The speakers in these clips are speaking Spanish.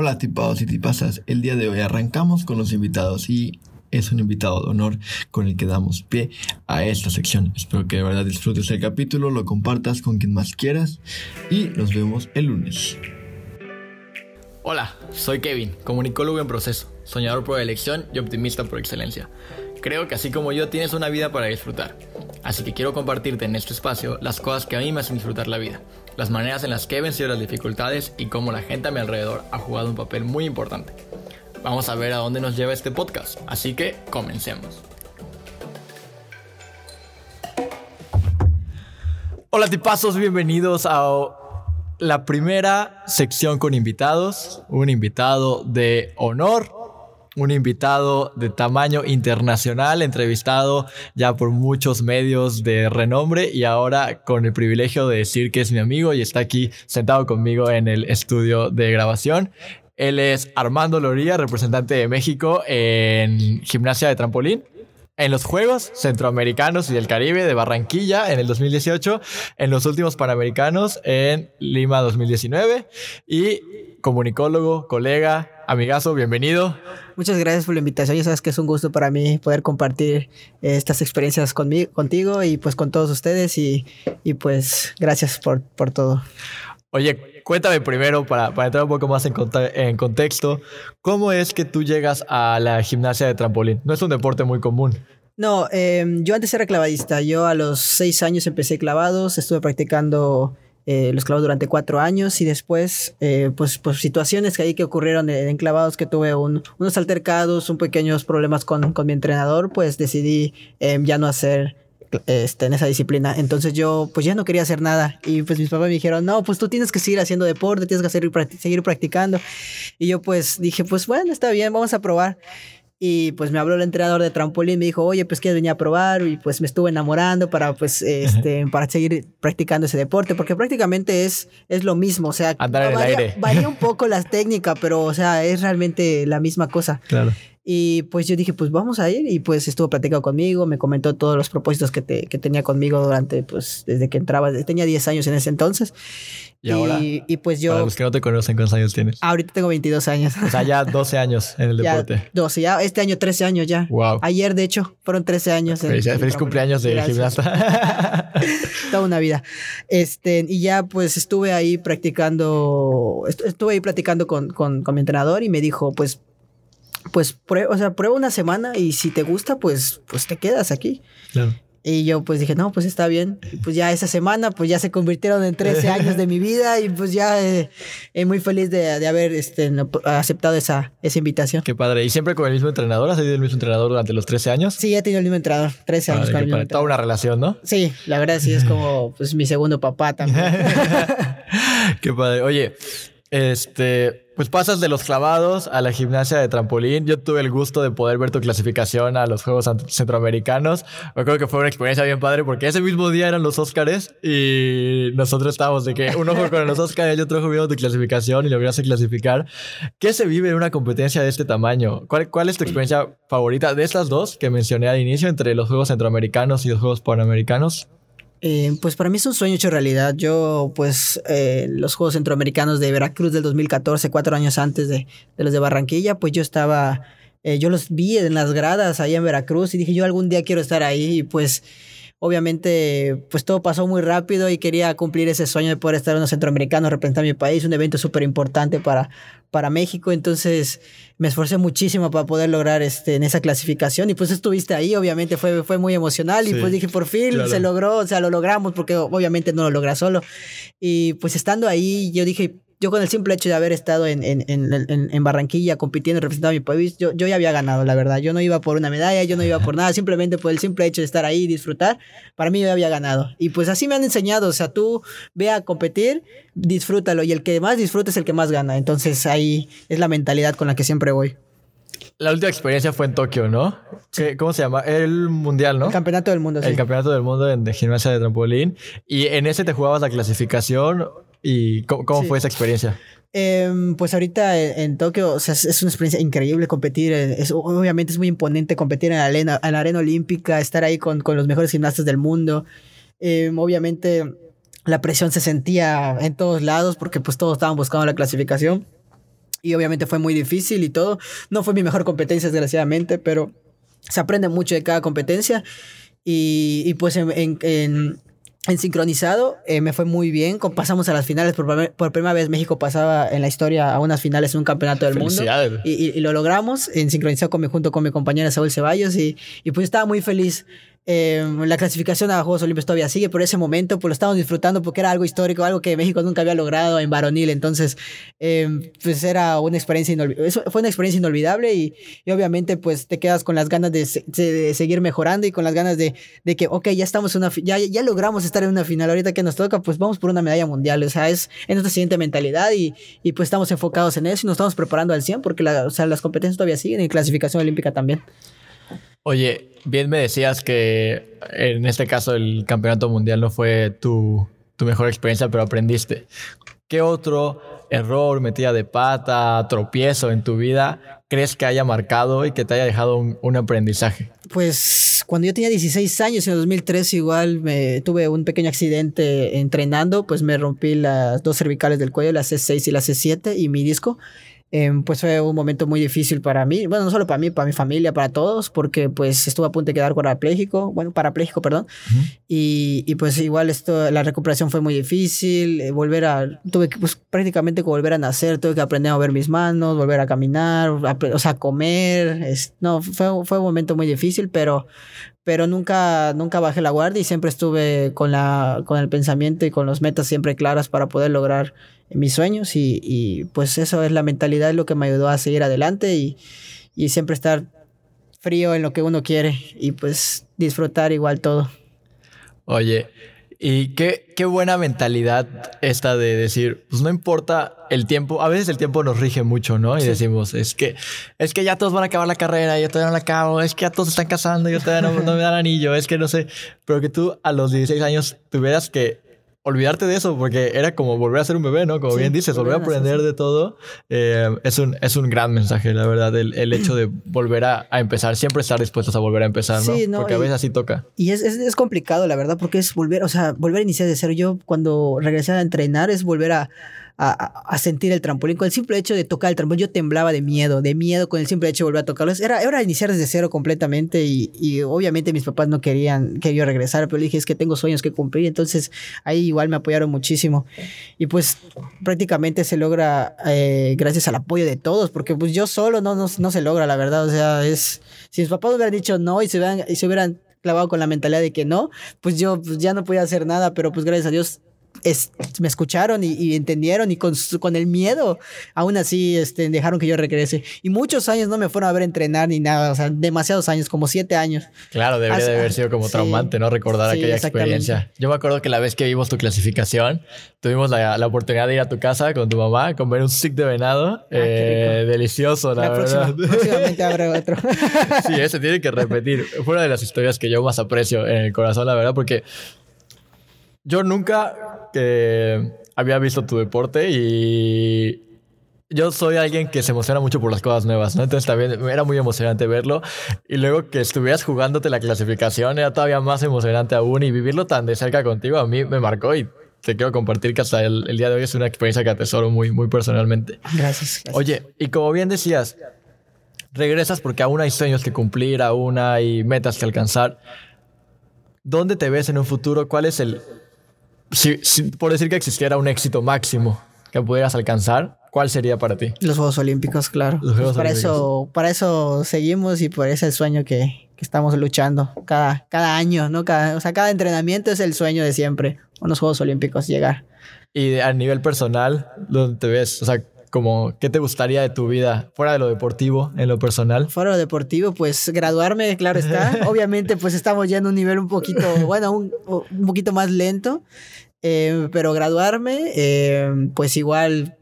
Hola tipados y tipasas, el día de hoy arrancamos con los invitados y es un invitado de honor con el que damos pie a esta sección. Espero que de verdad disfrutes el capítulo, lo compartas con quien más quieras y nos vemos el lunes. Hola, soy Kevin, comunicólogo en proceso, soñador por elección y optimista por excelencia. Creo que así como yo tienes una vida para disfrutar. Así que quiero compartirte en este espacio las cosas que a mí me hacen disfrutar la vida, las maneras en las que he vencido las dificultades y cómo la gente a mi alrededor ha jugado un papel muy importante. Vamos a ver a dónde nos lleva este podcast, así que comencemos. Hola tipazos, bienvenidos a la primera sección con invitados, un invitado de honor, un invitado de tamaño internacional, entrevistado ya por muchos medios de renombre y ahora con el privilegio de decir que es mi amigo y está aquí sentado conmigo en el estudio de grabación. Él es Armando Loría, representante de México en gimnasia de trampolín en los Juegos Centroamericanos y del Caribe de Barranquilla en el 2018, en los últimos Panamericanos en Lima 2019 y comunicólogo, colega, amigazo, bienvenido. Muchas gracias por la invitación. Ya sabes que es un gusto para mí poder compartir estas experiencias conmigo, contigo y pues con todos ustedes y, y pues gracias por, por todo. Oye, cuéntame primero, para, para entrar un poco más en, en, contexto, ¿cómo es que tú llegas a la gimnasia de trampolín? No es un deporte muy común. No, eh, yo antes era clavadista. Yo a los seis años empecé clavados, estuve practicando eh, los clavados durante cuatro años y después, eh, pues, pues situaciones que ahí que ocurrieron en clavados, que tuve un, unos altercados, un pequeños problemas con, con mi entrenador, pues decidí em, ya no hacer este, en esa disciplina. Entonces yo pues ya no quería hacer nada. Y pues mis papás me dijeron, no, pues tú tienes que seguir haciendo deporte, tienes que hacer, seguir practicando. Y yo pues dije, pues bueno, está bien, vamos a probar. Y pues me habló el entrenador de trampolín, me dijo, oye, pues quieres venir a probar. Y pues me estuve enamorando para pues este, para seguir practicando ese deporte, porque prácticamente es, es lo mismo. O sea, Andar varía, varía un poco la técnica, pero o sea, es realmente la misma cosa. Claro. Y pues yo dije, pues vamos a ir. Y pues estuvo platicando conmigo, me comentó todos los propósitos que, te, que tenía conmigo durante, pues, desde que entraba. Tenía 10 años en ese entonces. Y, ahora, y pues yo... Para los que no te conocen, ¿cuántos años tienes? Ahorita tengo 22 años. O sea, ya 12 años en el deporte. Ya 12, ya este año 13 años ya. Wow. Ayer, de hecho, fueron 13 años. Feliz, en, feliz cumpleaños de gimnasta. Toda una vida. Este, y ya pues estuve ahí practicando, estuve ahí platicando con, con, con mi entrenador y me dijo, pues pues prueba, o sea, prueba una semana y si te gusta, pues, pues te quedas aquí. Claro. Y yo pues dije, no, pues está bien. Y pues ya esa semana, pues ya se convirtieron en 13 años de mi vida y pues ya eh, eh, muy feliz de, de haber este, aceptado esa, esa invitación. Qué padre. ¿Y siempre con el mismo entrenador? ¿Has tenido el mismo entrenador durante los 13 años? Sí, he tenido el mismo entrenador, 13 años. Con el Toda una relación, ¿no? Sí, la verdad sí es como pues mi segundo papá también. qué padre. Oye, este, pues pasas de los clavados a la gimnasia de trampolín. Yo tuve el gusto de poder ver tu clasificación a los Juegos Centroamericanos. Me acuerdo que fue una experiencia bien padre porque ese mismo día eran los Óscares y nosotros estábamos de que un ojo con los Óscares y otro ojo viendo tu clasificación y lograste clasificar. ¿Qué se vive en una competencia de este tamaño? ¿Cuál, ¿Cuál es tu experiencia favorita de estas dos que mencioné al inicio entre los Juegos Centroamericanos y los Juegos Panamericanos? Eh, pues para mí es un sueño hecho realidad. Yo, pues, eh, los Juegos Centroamericanos de Veracruz del 2014, cuatro años antes de, de los de Barranquilla, pues yo estaba, eh, yo los vi en las gradas ahí en Veracruz y dije, yo algún día quiero estar ahí y pues obviamente pues todo pasó muy rápido y quería cumplir ese sueño de poder estar en los centroamericanos, representar mi país, un evento súper importante para, para México, entonces me esforcé muchísimo para poder lograr este, en esa clasificación y pues estuviste ahí, obviamente fue, fue muy emocional y pues dije por fin claro. se logró, o sea, lo logramos porque obviamente no lo logra solo y pues estando ahí yo dije, yo con el simple hecho de haber estado en, en, en, en Barranquilla compitiendo, representando a mi país, yo, yo ya había ganado, la verdad. Yo no iba por una medalla, yo no iba por nada, simplemente por el simple hecho de estar ahí y disfrutar, para mí yo ya había ganado. Y pues así me han enseñado, o sea, tú ve a competir, disfrútalo, y el que más disfruta es el que más gana. Entonces ahí es la mentalidad con la que siempre voy. La última experiencia fue en Tokio, ¿no? Sí. ¿Cómo se llama? El mundial, ¿no? El campeonato del mundo, sí. El campeonato del mundo de gimnasia de trampolín. Y en ese te jugabas la clasificación ¿Y cómo, cómo sí. fue esa experiencia? Eh, pues ahorita en, en, Tokio, o sea, es, es, una experiencia increíble competir. Es, obviamente es muy imponente competir en la arena, en la arena olímpica, estar ahí con, con los mejores gimnastas del mundo. Eh, obviamente la presión se sentía en todos lados porque pues todos estaban buscando la clasificación. y obviamente fue muy difícil y todo. No fue mi mejor competencia, desgraciadamente, pero se aprende mucho de cada competencia. Y, y pues en, en, en, en sincronizado eh, me fue muy bien. Pasamos a las finales. Por, por, primera vez México pasaba en la historia a unas finales en un campeonato del mundo. Y, y, y, lo logramos en sincronizado con mi, junto con mi compañera Saúl Ceballos. Y, y pues estaba muy feliz. Eh, la clasificación a Juegos Olímpicos todavía sigue, por ese momento pues lo estamos disfrutando porque era algo histórico, algo que México nunca había logrado en varonil, entonces eh, pues era una experiencia fue una experiencia inolvidable y, y, obviamente pues te quedas con las ganas de, seguir mejorando y con las ganas de, de que, ok, ya estamos en una, ya, ya logramos estar en una final, ahorita que nos toca pues vamos por una medalla mundial, o sea, es, es nuestra siguiente mentalidad y, y pues estamos enfocados en eso y nos estamos preparando al 100 porque la, o sea, las competencias todavía siguen y clasificación olímpica también. Oye, bien me decías que en este caso el campeonato mundial no fue tu, mejor experiencia, pero aprendiste. ¿Qué otro error, metida de pata, tropiezo en tu vida crees que haya marcado y que te haya dejado un, un aprendizaje? Pues cuando yo tenía 16 años, en el 2003 igual me tuve un pequeño accidente entrenando, pues me rompí las dos cervicales del cuello, la C6 y la C7 y mi disco. Eh, pues fue un momento muy difícil para mí, bueno, no solo para mí, para mi familia, para todos, porque pues estuve a punto de quedar parapléjico, bueno, parapléjico, perdón, uh -huh. y, y, pues igual esto, la recuperación fue muy difícil, eh, volver a, tuve que pues prácticamente volver a nacer, tuve que aprender a mover mis manos, volver a caminar, a, o sea, comer, es, no, fue, fue un momento muy difícil, pero, pero nunca, nunca bajé la guardia y siempre estuve con, la, con el pensamiento y con las metas siempre claras para poder lograr mis sueños y, y, pues eso es la mentalidad lo que me ayudó a seguir adelante y, y, siempre estar frío en lo que uno quiere y pues disfrutar igual todo. Oye, y qué, qué buena mentalidad esta de decir, pues no importa el tiempo, a veces el tiempo nos rige mucho, ¿no? Y sí. decimos, es que, es que ya todos van a acabar la carrera, yo todavía no la acabo, es que ya todos están casando, yo todavía no, no me dan anillo, es que no sé, pero que tú a los 16 años tuvieras que olvidarte de eso, porque era como volver a ser un bebé, ¿no? Como sí, bien dices, volver a aprender de todo. Eh, es, un, es un gran mensaje, la verdad, el, el hecho de volver a, a, empezar, siempre estar dispuestos a volver a empezar, ¿no? Sí, no porque a veces así toca. Y es, es, es, complicado, la verdad, porque es volver, o sea, volver a iniciar de cero. Yo cuando regresé a entrenar es volver a a, a, sentir el trampolín. Con el simple hecho de tocar el trampolín, yo temblaba de miedo, de miedo con el simple hecho de volver a tocarlo. Era, era iniciar desde cero completamente y, y, obviamente mis papás no querían que yo regresara, pero dije, es que tengo sueños que cumplir. Entonces ahí igual me apoyaron muchísimo. Y pues prácticamente se logra eh, gracias al apoyo de todos, porque pues yo solo no, no, no se logra, la verdad. O sea, es, si mis papás hubieran dicho no y se hubieran, y se hubieran clavado con la mentalidad de que no, pues yo pues ya no podía hacer nada, pero pues gracias a Dios es, me escucharon y, y, entendieron y con, con el miedo, aún así este, dejaron que yo regrese. Y muchos años no me fueron a ver entrenar ni nada, o sea, demasiados años, como siete años. Claro, debería de haber sido como sí, traumante, ¿no? Recordar sí, aquella experiencia. Yo me acuerdo que la vez que vimos tu clasificación, tuvimos la, la, oportunidad de ir a tu casa con tu mamá, comer un stick de venado. Ah, eh, delicioso, la, la verdad. Próxima, próximamente habrá otro. sí, ese tiene que repetir. Fue una de las historias que yo más aprecio en el corazón, la verdad, porque yo nunca eh, había visto tu deporte y yo soy alguien que se emociona mucho por las cosas nuevas, ¿no? Entonces también era muy emocionante verlo. Y luego que estuvieras jugándote la clasificación era todavía más emocionante aún. Y vivirlo tan de cerca contigo a mí me marcó y te quiero compartir que hasta el, el día de hoy es una experiencia que atesoro muy, muy personalmente. Gracias, gracias. Oye, y como bien decías, regresas porque aún hay sueños que cumplir, aún hay metas que alcanzar. ¿Dónde te ves en un futuro? ¿Cuál es el, si, si, por decir que existiera un éxito máximo que pudieras alcanzar, ¿cuál sería para ti? Los Juegos Olímpicos, claro. Los Juegos para, Olímpicos. Eso, para eso seguimos y por ese el sueño que, que estamos luchando cada, cada año, ¿no? Cada, o sea, cada entrenamiento es el sueño de siempre, unos Juegos Olímpicos llegar. Y a nivel personal, ¿dónde te ves? O sea, como, ¿qué te gustaría de tu vida fuera de lo deportivo, en lo personal? Fuera de lo deportivo, pues graduarme, claro está. Obviamente, pues estamos ya en un nivel un poquito, bueno, un, un poquito más lento. Eh, pero graduarme, eh, pues igual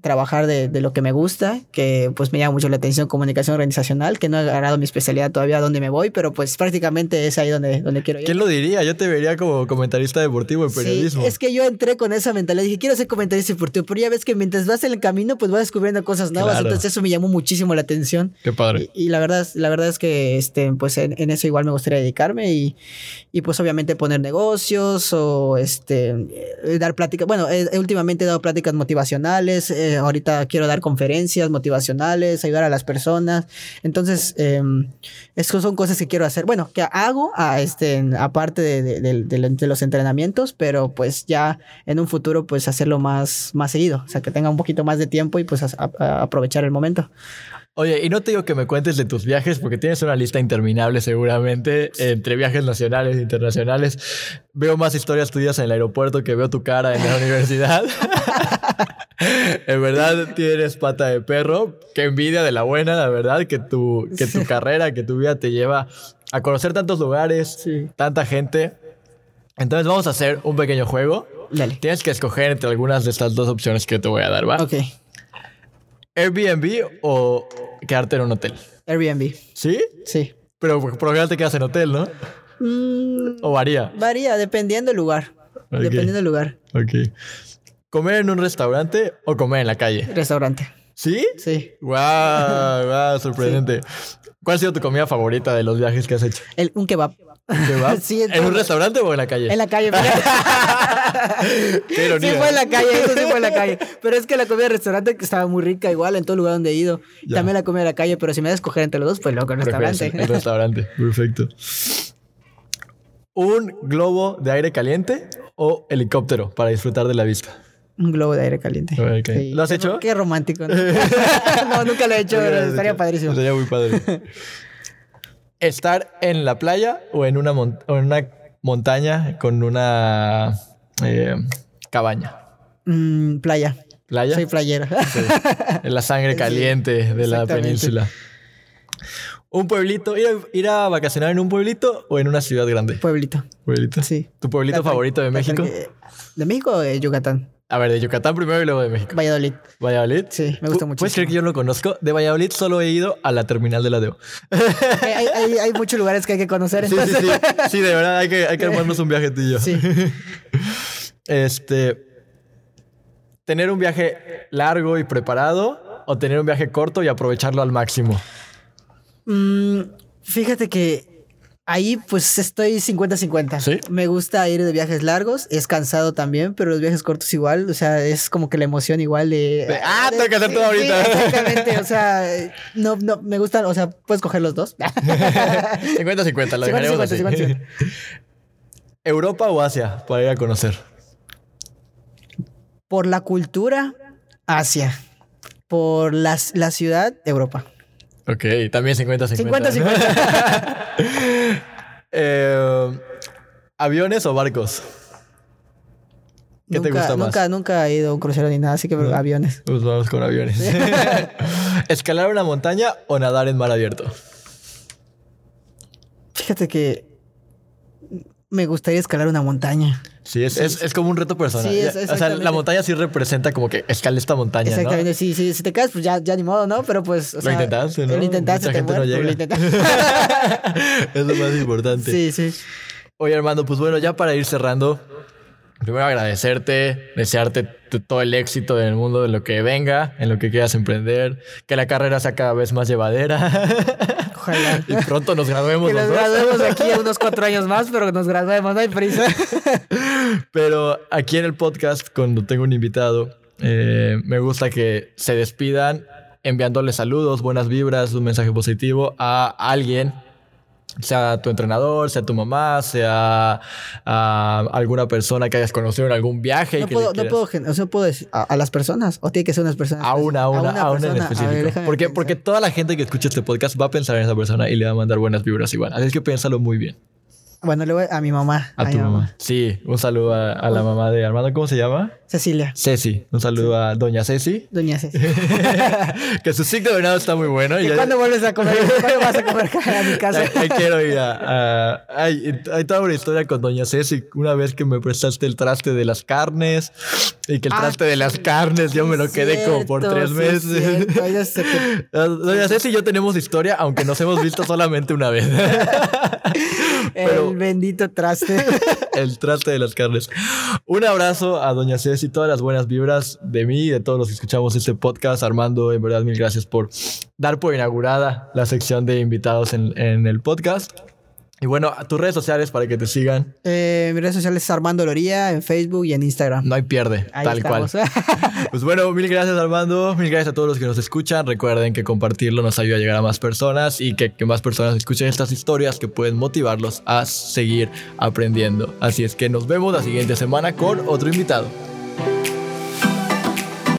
trabajar de, de, lo que me gusta, que pues me llama mucho la atención comunicación organizacional, que no he agarrado mi especialidad todavía a dónde me voy, pero pues prácticamente es ahí donde, donde quiero ir. ¿Quién lo diría? Yo te vería como comentarista deportivo en periodismo. Sí, es que yo entré con esa mentalidad, dije, quiero ser comentarista deportivo, pero ya ves que mientras vas en el camino, pues vas descubriendo cosas nuevas, claro. entonces eso me llamó muchísimo la atención. Qué padre. Y, y la, verdad, la verdad es que este, pues en, en, eso igual me gustaría dedicarme y, y pues obviamente poner negocios o este, dar pláticas, bueno, eh, últimamente he dado pláticas motivacionales, eh, ahorita quiero dar conferencias motivacionales, ayudar a las personas. Entonces, eh, esas son cosas que quiero hacer. Bueno, que hago a este, aparte de, de, de, de, los entrenamientos, pero pues ya en un futuro pues hacerlo más, más seguido. O sea, que tenga un poquito más de tiempo y pues a, a aprovechar el momento. Oye, y no te digo que me cuentes de tus viajes porque tienes una lista interminable seguramente entre viajes nacionales e internacionales. Veo más historias tuyas en el aeropuerto que veo tu cara en la universidad. en verdad tienes pata de perro. Qué envidia de la buena, la verdad, que tu, que tu carrera, que tu vida te lleva a conocer tantos lugares, sí. tanta gente. Entonces vamos a hacer un pequeño juego. Dale. Tienes que escoger entre algunas de estas dos opciones que te voy a dar, ¿va? Ok. Airbnb o quedarte en un hotel. Airbnb. ¿Sí? Sí. Pero por lo general te quedas en hotel, ¿no? Mm, ¿O varía? Varía, dependiendo del lugar. Okay. Dependiendo del lugar. Ok. ¿Comer en un restaurante o comer en la calle? Restaurante. ¿Sí? Sí. ¡Wow! ¡Wow! Sorprendente. Sí. ¿Cuál ha sido tu comida favorita de los viajes que has hecho? El, un kebab. ¿Un kebab? sí, ¿En un restaurante o en la calle? En la calle. Qué ironía. Sí fue en la calle, eso sí fue en la calle. Pero es que la comida de restaurante estaba muy rica igual en todo lugar donde he ido. Ya. También la comida de la calle, pero si me das a escoger entre los dos, pues loco, el restaurante. El restaurante, perfecto. ¿Un globo de aire caliente o helicóptero para disfrutar de la vista? Un globo de aire caliente. Okay. Sí. ¿Lo has hecho? Qué romántico. ¿no? no, nunca lo he hecho, pero estaría padrísimo. Estaría muy padre. ¿Estar en la playa o en una, mon o en una montaña con una eh, cabaña? Mm, playa. ¿Playa? Soy playera. Sí. En la sangre caliente Sí, de la península. ¿Un pueblito? Ir a, ¿Ir a, vacacionar en un pueblito o en una ciudad grande? Pueblito. ¿Pueblito? Sí. ¿Tu pueblito La- favorito de México? ¿De México o de Yucatán? A ver, de Yucatán primero y luego de México. Valladolid. ¿Valladolid? Sí, me gusta ¿Pu- mucho. ¿Puedes creer que yo no lo conozco? De Valladolid solo he ido a la terminal de la DEO. hay, hay- hay- hay muchos lugares que hay que conocer. Sí, sí, sí. Sí, de verdad, hay que, hay que armarnos un viaje tú y yo. Sí. Este. Tener un viaje largo y preparado o tener un viaje corto y aprovecharlo al máximo. Mm, fíjate que ahí pues estoy 50-50. ¿Sí? Me gusta ir de viajes largos, es cansado también, pero los viajes cortos igual, o sea, es como que la emoción igual de... De, ah, tengo que hacer sí, todo sí, ahorita. exactamente, o sea, no, no, me gustan, o sea, puedes coger los dos. 50-50, lo 50, dejaremos así. 50, 50. ¿Europa o Asia para ir a conocer? Por la cultura, Asia. Por las- la ciudad, Europa. Ok, también 50-50. 50-50. Eh, ¿Aviones o barcos? ¿Qué te gusta más? Nunca, nunca he ido a un crucero ni nada, así que aviones. Pues vamos con aviones. ¿Escalar una montaña o nadar en mar abierto? Fíjate que me gustaría escalar una montaña. Sí, es, es, es como un reto personal. Sí, es- o sea, la montaña sí representa como que escala esta montaña, Exactamente, ¿no? sí, sí. Si te caes, pues ya, ya ni modo, ¿no? Pero pues. O Lo sea, intentaste, ¿no? Lo intentaste, Mucha te gente no pero lo llega. intentaste. es lo más importante. sí, sí. Oye, Armando, pues bueno, ya para ir cerrando, primero agradecerte, desearte todo el éxito del mundo, de lo que venga, en lo que quieras emprender, que la carrera sea cada vez más llevadera Ojalá. y pronto nos graduemos Que nos graduemos aquí unos cuatro años más, pero que nos graduemos, no hay prisa. Pero aquí en el podcast, cuando tengo un invitado, eh, me gusta que se despidan enviándole saludos, buenas vibras, un mensaje positivo a alguien, sea tu entrenador, sea tu mamá, sea a alguna persona que hayas conocido en algún viaje. y No que puedo, no puedo, o sea, puedo decir a, a las personas, o tiene que ser unas personas. A una, a una, a una, en persona. Específico. porque, pensar. porque toda la gente que escucha este podcast va a pensar en esa persona y le va a mandar buenas vibras igual. Así que piénsalo muy bien. Bueno, voy a mi mamá. A tu mamá. Sí, un saludo a, a la mamá de Armando. ¿Cómo se llama? Cecilia. Ceci. Un saludo a doña Ceci. Doña Cecilia. que su signo de venado está muy bueno. y ¿Y ya- cuándo vuelves a comer? ¿Cuándo vas a comer a mi casa? Ahí quiero ir a... a- hay, hay toda una historia con Doña Ceci. Una vez que me prestaste el traste de las carnes y que el Ah, traste de las carnes yo me lo quedé como por tres meses. te- Doña Ceci y yo tenemos historia, aunque nos hemos visto solamente una vez. Pero- El bendito traste. el traste de las carnes. Un abrazo a Doña Ceci, todas las buenas vibras de mí y de todos los que escuchamos este podcast. Armando, en verdad, mil gracias por dar por inaugurada la sección de invitados en, en el podcast. Y bueno, tus redes sociales para que te sigan. Eh, mis redes sociales es Armando Loría en Facebook y en Instagram. No hay pierde, Ahí tal estamos. cual. Pues bueno, mil gracias Armando, mil gracias a todos los que nos escuchan. Recuerden que compartirlo nos ayuda a llegar a más personas y que, que más personas escuchen estas historias que pueden motivarlos a seguir aprendiendo. Así es que nos vemos la siguiente semana con otro invitado.